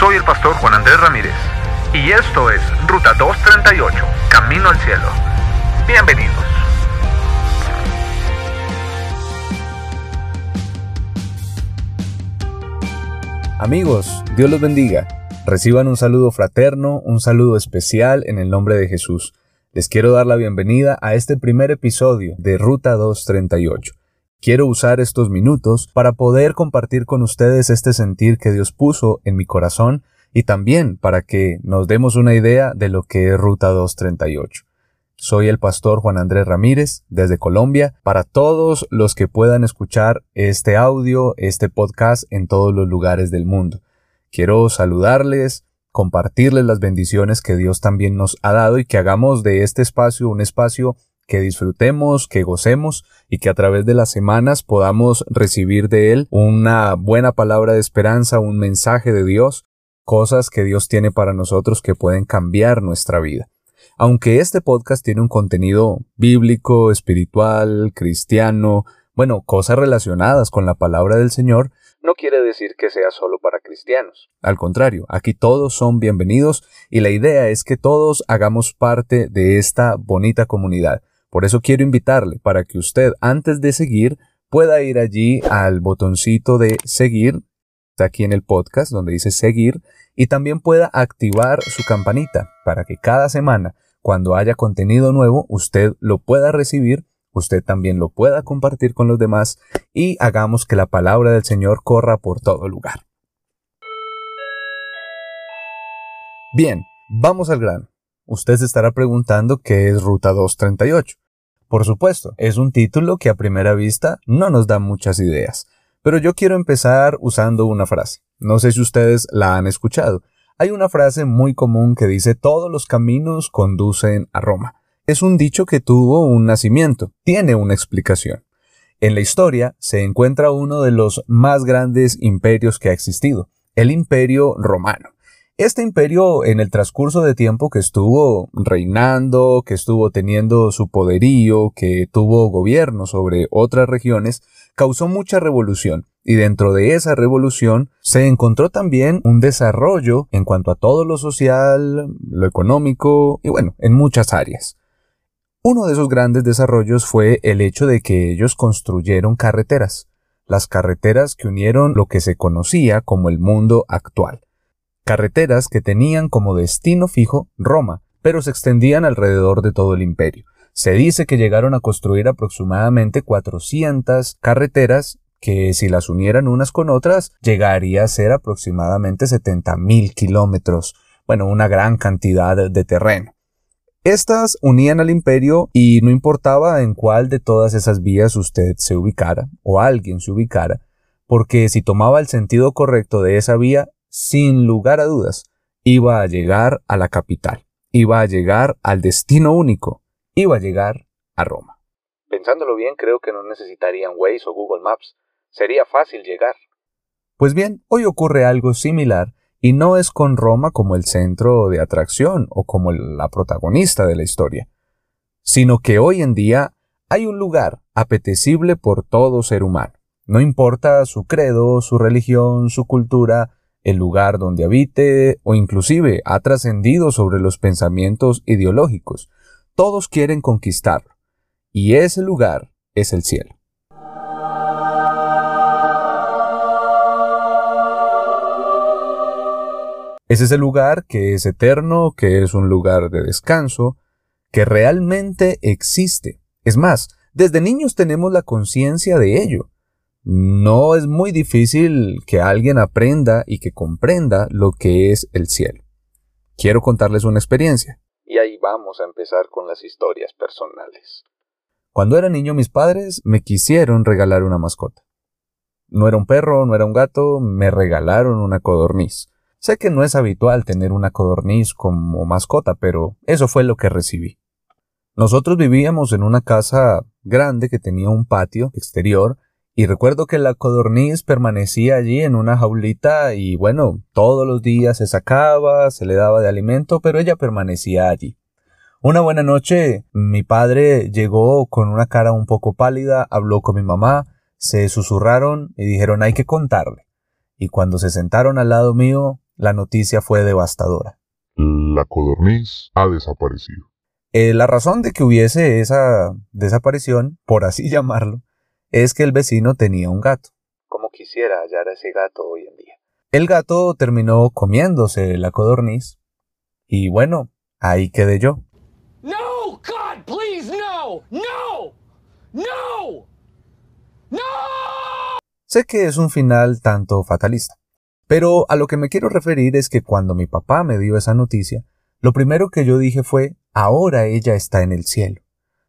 Soy el pastor Juan Andrés Ramírez y esto es Ruta 238, Camino al Cielo. Bienvenidos. Amigos, Dios los bendiga. Reciban un saludo fraterno, un saludo especial en el nombre de Jesús. Les quiero dar la bienvenida a este primer episodio de Ruta 238. Quiero usar estos minutos para poder compartir con ustedes este sentir que Dios puso en mi corazón y también para que nos demos una idea de lo que es Ruta 238. Soy el pastor Juan Andrés Ramírez desde Colombia para todos los que puedan escuchar este audio, este podcast en todos los lugares del mundo. Quiero saludarles, compartirles las bendiciones que Dios también nos ha dado y que hagamos de este espacio un espacio que disfrutemos, que gocemos y que a través de las semanas podamos recibir de Él una buena palabra de esperanza, un mensaje de Dios, cosas que Dios tiene para nosotros que pueden cambiar nuestra vida. Aunque este podcast tiene un contenido bíblico, espiritual, cristiano, bueno, cosas relacionadas con la palabra del Señor, no quiere decir que sea solo para cristianos. Al contrario, aquí todos son bienvenidos y la idea es que todos hagamos parte de esta bonita comunidad. Por eso quiero invitarle para que usted antes de seguir pueda ir allí al botoncito de seguir, está aquí en el podcast donde dice seguir, y también pueda activar su campanita para que cada semana, cuando haya contenido nuevo, usted lo pueda recibir, usted también lo pueda compartir con los demás y hagamos que la palabra del Señor corra por todo lugar. Bien, vamos al grano. Usted se estará preguntando qué es Ruta 238. Por supuesto, es un título que a primera vista no nos da muchas ideas, pero yo quiero empezar usando una frase. No sé si ustedes la han escuchado. Hay una frase muy común que dice todos los caminos conducen a Roma. Es un dicho que tuvo un nacimiento, tiene una explicación. En la historia se encuentra uno de los más grandes imperios que ha existido, el imperio romano. Este imperio, en el transcurso de tiempo que estuvo reinando, que estuvo teniendo su poderío, que tuvo gobierno sobre otras regiones, causó mucha revolución. Y dentro de esa revolución se encontró también un desarrollo en cuanto a todo lo social, lo económico y bueno, en muchas áreas. Uno de esos grandes desarrollos fue el hecho de que ellos construyeron carreteras, las carreteras que unieron lo que se conocía como el mundo actual carreteras que tenían como destino fijo Roma, pero se extendían alrededor de todo el imperio. Se dice que llegaron a construir aproximadamente 400 carreteras que si las unieran unas con otras llegaría a ser aproximadamente 70.000 kilómetros, bueno, una gran cantidad de terreno. Estas unían al imperio y no importaba en cuál de todas esas vías usted se ubicara o alguien se ubicara, porque si tomaba el sentido correcto de esa vía, sin lugar a dudas, iba a llegar a la capital, iba a llegar al destino único, iba a llegar a Roma. Pensándolo bien, creo que no necesitarían Waze o Google Maps. Sería fácil llegar. Pues bien, hoy ocurre algo similar y no es con Roma como el centro de atracción o como la protagonista de la historia, sino que hoy en día hay un lugar apetecible por todo ser humano. No importa su credo, su religión, su cultura, el lugar donde habite o inclusive ha trascendido sobre los pensamientos ideológicos. Todos quieren conquistarlo. Y ese lugar es el cielo. Es ese lugar que es eterno, que es un lugar de descanso, que realmente existe. Es más, desde niños tenemos la conciencia de ello no es muy difícil que alguien aprenda y que comprenda lo que es el cielo. Quiero contarles una experiencia. Y ahí vamos a empezar con las historias personales. Cuando era niño mis padres me quisieron regalar una mascota. No era un perro, no era un gato, me regalaron una codorniz. Sé que no es habitual tener una codorniz como mascota, pero eso fue lo que recibí. Nosotros vivíamos en una casa grande que tenía un patio exterior y recuerdo que la codorniz permanecía allí en una jaulita y bueno, todos los días se sacaba, se le daba de alimento, pero ella permanecía allí. Una buena noche, mi padre llegó con una cara un poco pálida, habló con mi mamá, se susurraron y dijeron hay que contarle. Y cuando se sentaron al lado mío, la noticia fue devastadora. La codorniz ha desaparecido. Eh, la razón de que hubiese esa desaparición, por así llamarlo, es que el vecino tenía un gato. Como quisiera hallar a ese gato hoy en día. El gato terminó comiéndose la codorniz. Y bueno, ahí quedé yo. No, God, please, no, no, no, no. Sé que es un final tanto fatalista, pero a lo que me quiero referir es que cuando mi papá me dio esa noticia, lo primero que yo dije fue, ahora ella está en el cielo.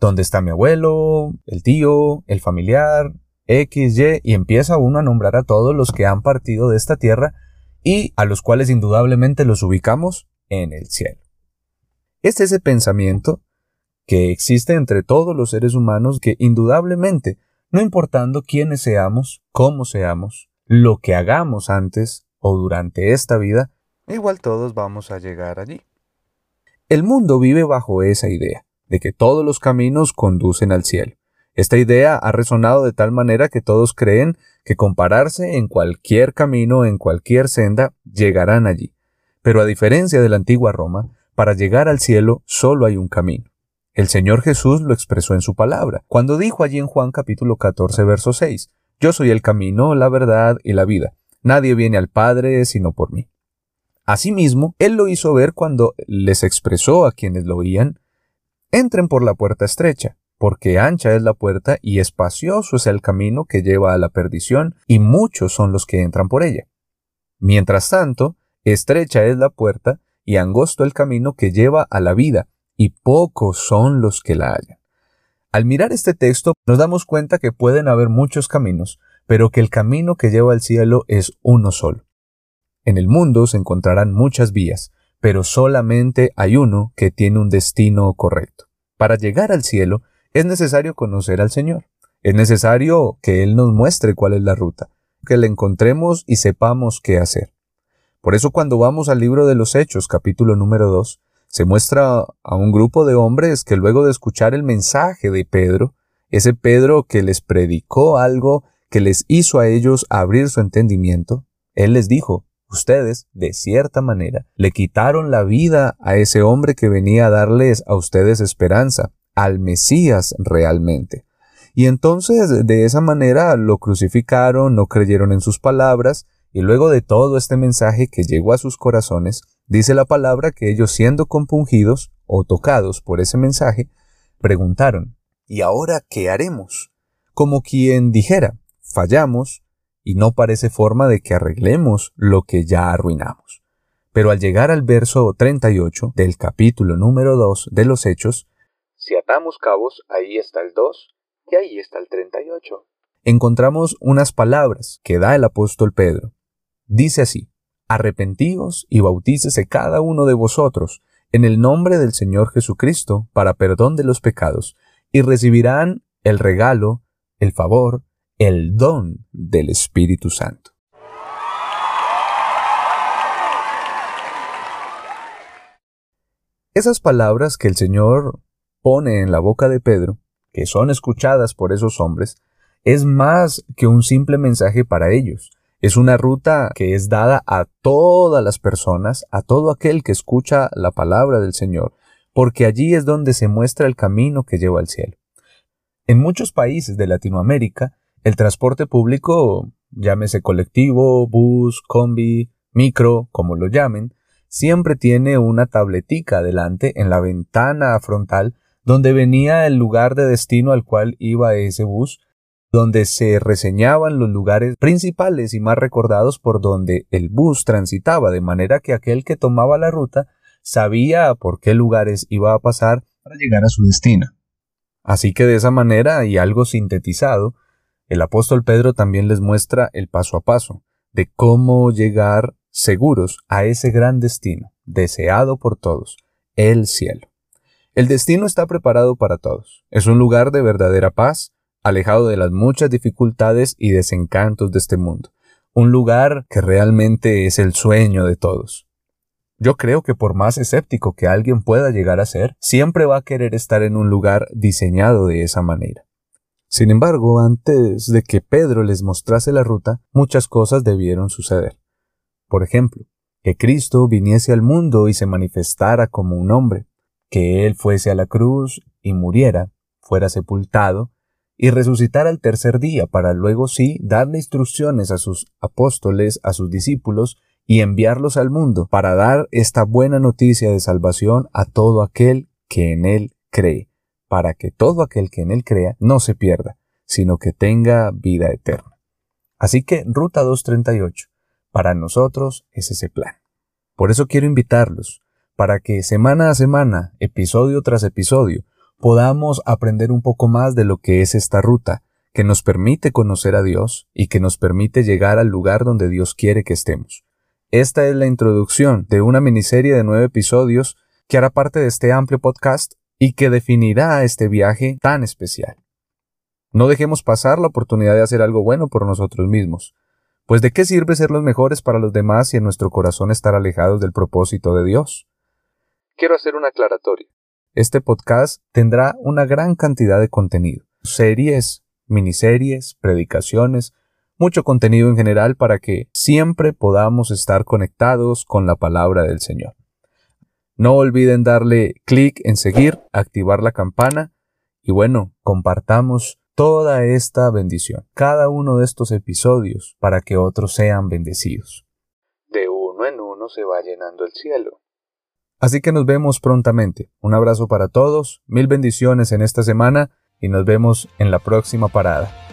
¿Dónde está mi abuelo, el tío, el familiar, X, Y? Y empieza uno a nombrar a todos los que han partido de esta tierra y a los cuales indudablemente los ubicamos en el cielo. Es ese pensamiento que existe entre todos los seres humanos que indudablemente, no importando quiénes seamos, cómo seamos, lo que hagamos antes o durante esta vida, igual todos vamos a llegar allí. El mundo vive bajo esa idea, de que todos los caminos conducen al cielo. Esta idea ha resonado de tal manera que todos creen que compararse en cualquier camino, en cualquier senda, llegarán allí. Pero a diferencia de la antigua Roma, para llegar al cielo solo hay un camino. El Señor Jesús lo expresó en su palabra, cuando dijo allí en Juan capítulo 14 verso 6, Yo soy el camino, la verdad y la vida. Nadie viene al Padre sino por mí. Asimismo, él lo hizo ver cuando les expresó a quienes lo oían, entren por la puerta estrecha, porque ancha es la puerta y espacioso es el camino que lleva a la perdición, y muchos son los que entran por ella. Mientras tanto, estrecha es la puerta y angosto el camino que lleva a la vida, y pocos son los que la hallan. Al mirar este texto nos damos cuenta que pueden haber muchos caminos, pero que el camino que lleva al cielo es uno solo. En el mundo se encontrarán muchas vías, pero solamente hay uno que tiene un destino correcto. Para llegar al cielo es necesario conocer al Señor. Es necesario que Él nos muestre cuál es la ruta, que le encontremos y sepamos qué hacer. Por eso cuando vamos al libro de los Hechos, capítulo número 2, se muestra a un grupo de hombres que luego de escuchar el mensaje de Pedro, ese Pedro que les predicó algo que les hizo a ellos abrir su entendimiento, Él les dijo, Ustedes, de cierta manera, le quitaron la vida a ese hombre que venía a darles a ustedes esperanza, al Mesías realmente. Y entonces de esa manera lo crucificaron, no creyeron en sus palabras, y luego de todo este mensaje que llegó a sus corazones, dice la palabra que ellos siendo compungidos o tocados por ese mensaje, preguntaron, ¿y ahora qué haremos? Como quien dijera, fallamos, y no parece forma de que arreglemos lo que ya arruinamos. Pero al llegar al verso 38 del capítulo número 2 de los Hechos, si atamos cabos, ahí está el 2 y ahí está el 38. Encontramos unas palabras que da el apóstol Pedro. Dice así, Arrepentíos y bautícese cada uno de vosotros en el nombre del Señor Jesucristo para perdón de los pecados, y recibirán el regalo, el favor, el don del Espíritu Santo. Esas palabras que el Señor pone en la boca de Pedro, que son escuchadas por esos hombres, es más que un simple mensaje para ellos. Es una ruta que es dada a todas las personas, a todo aquel que escucha la palabra del Señor, porque allí es donde se muestra el camino que lleva al cielo. En muchos países de Latinoamérica, el transporte público, llámese colectivo, bus, combi, micro, como lo llamen, siempre tiene una tabletica adelante en la ventana frontal donde venía el lugar de destino al cual iba ese bus, donde se reseñaban los lugares principales y más recordados por donde el bus transitaba, de manera que aquel que tomaba la ruta sabía por qué lugares iba a pasar para llegar a su destino. Así que de esa manera y algo sintetizado, el apóstol Pedro también les muestra el paso a paso de cómo llegar seguros a ese gran destino, deseado por todos, el cielo. El destino está preparado para todos. Es un lugar de verdadera paz, alejado de las muchas dificultades y desencantos de este mundo. Un lugar que realmente es el sueño de todos. Yo creo que por más escéptico que alguien pueda llegar a ser, siempre va a querer estar en un lugar diseñado de esa manera. Sin embargo, antes de que Pedro les mostrase la ruta, muchas cosas debieron suceder. Por ejemplo, que Cristo viniese al mundo y se manifestara como un hombre, que Él fuese a la cruz y muriera, fuera sepultado, y resucitara al tercer día para luego sí darle instrucciones a sus apóstoles, a sus discípulos, y enviarlos al mundo para dar esta buena noticia de salvación a todo aquel que en Él cree, para que todo aquel que en Él crea no se pierda, sino que tenga vida eterna. Así que Ruta 238, para nosotros es ese plan. Por eso quiero invitarlos, para que semana a semana, episodio tras episodio, podamos aprender un poco más de lo que es esta ruta, que nos permite conocer a Dios y que nos permite llegar al lugar donde Dios quiere que estemos. Esta es la introducción de una miniserie de nueve episodios que hará parte de este amplio podcast y que definirá este viaje tan especial. No dejemos pasar la oportunidad de hacer algo bueno por nosotros mismos, pues de qué sirve ser los mejores para los demás y en nuestro corazón estar alejados del propósito de Dios. Quiero hacer una aclaratoria. Este podcast tendrá una gran cantidad de contenido, series, miniseries, predicaciones, mucho contenido en general para que siempre podamos estar conectados con la palabra del Señor. No olviden darle clic en seguir, activar la campana y bueno, compartamos toda esta bendición, cada uno de estos episodios para que otros sean bendecidos. De uno en uno se va llenando el cielo. Así que nos vemos prontamente. Un abrazo para todos, mil bendiciones en esta semana y nos vemos en la próxima parada.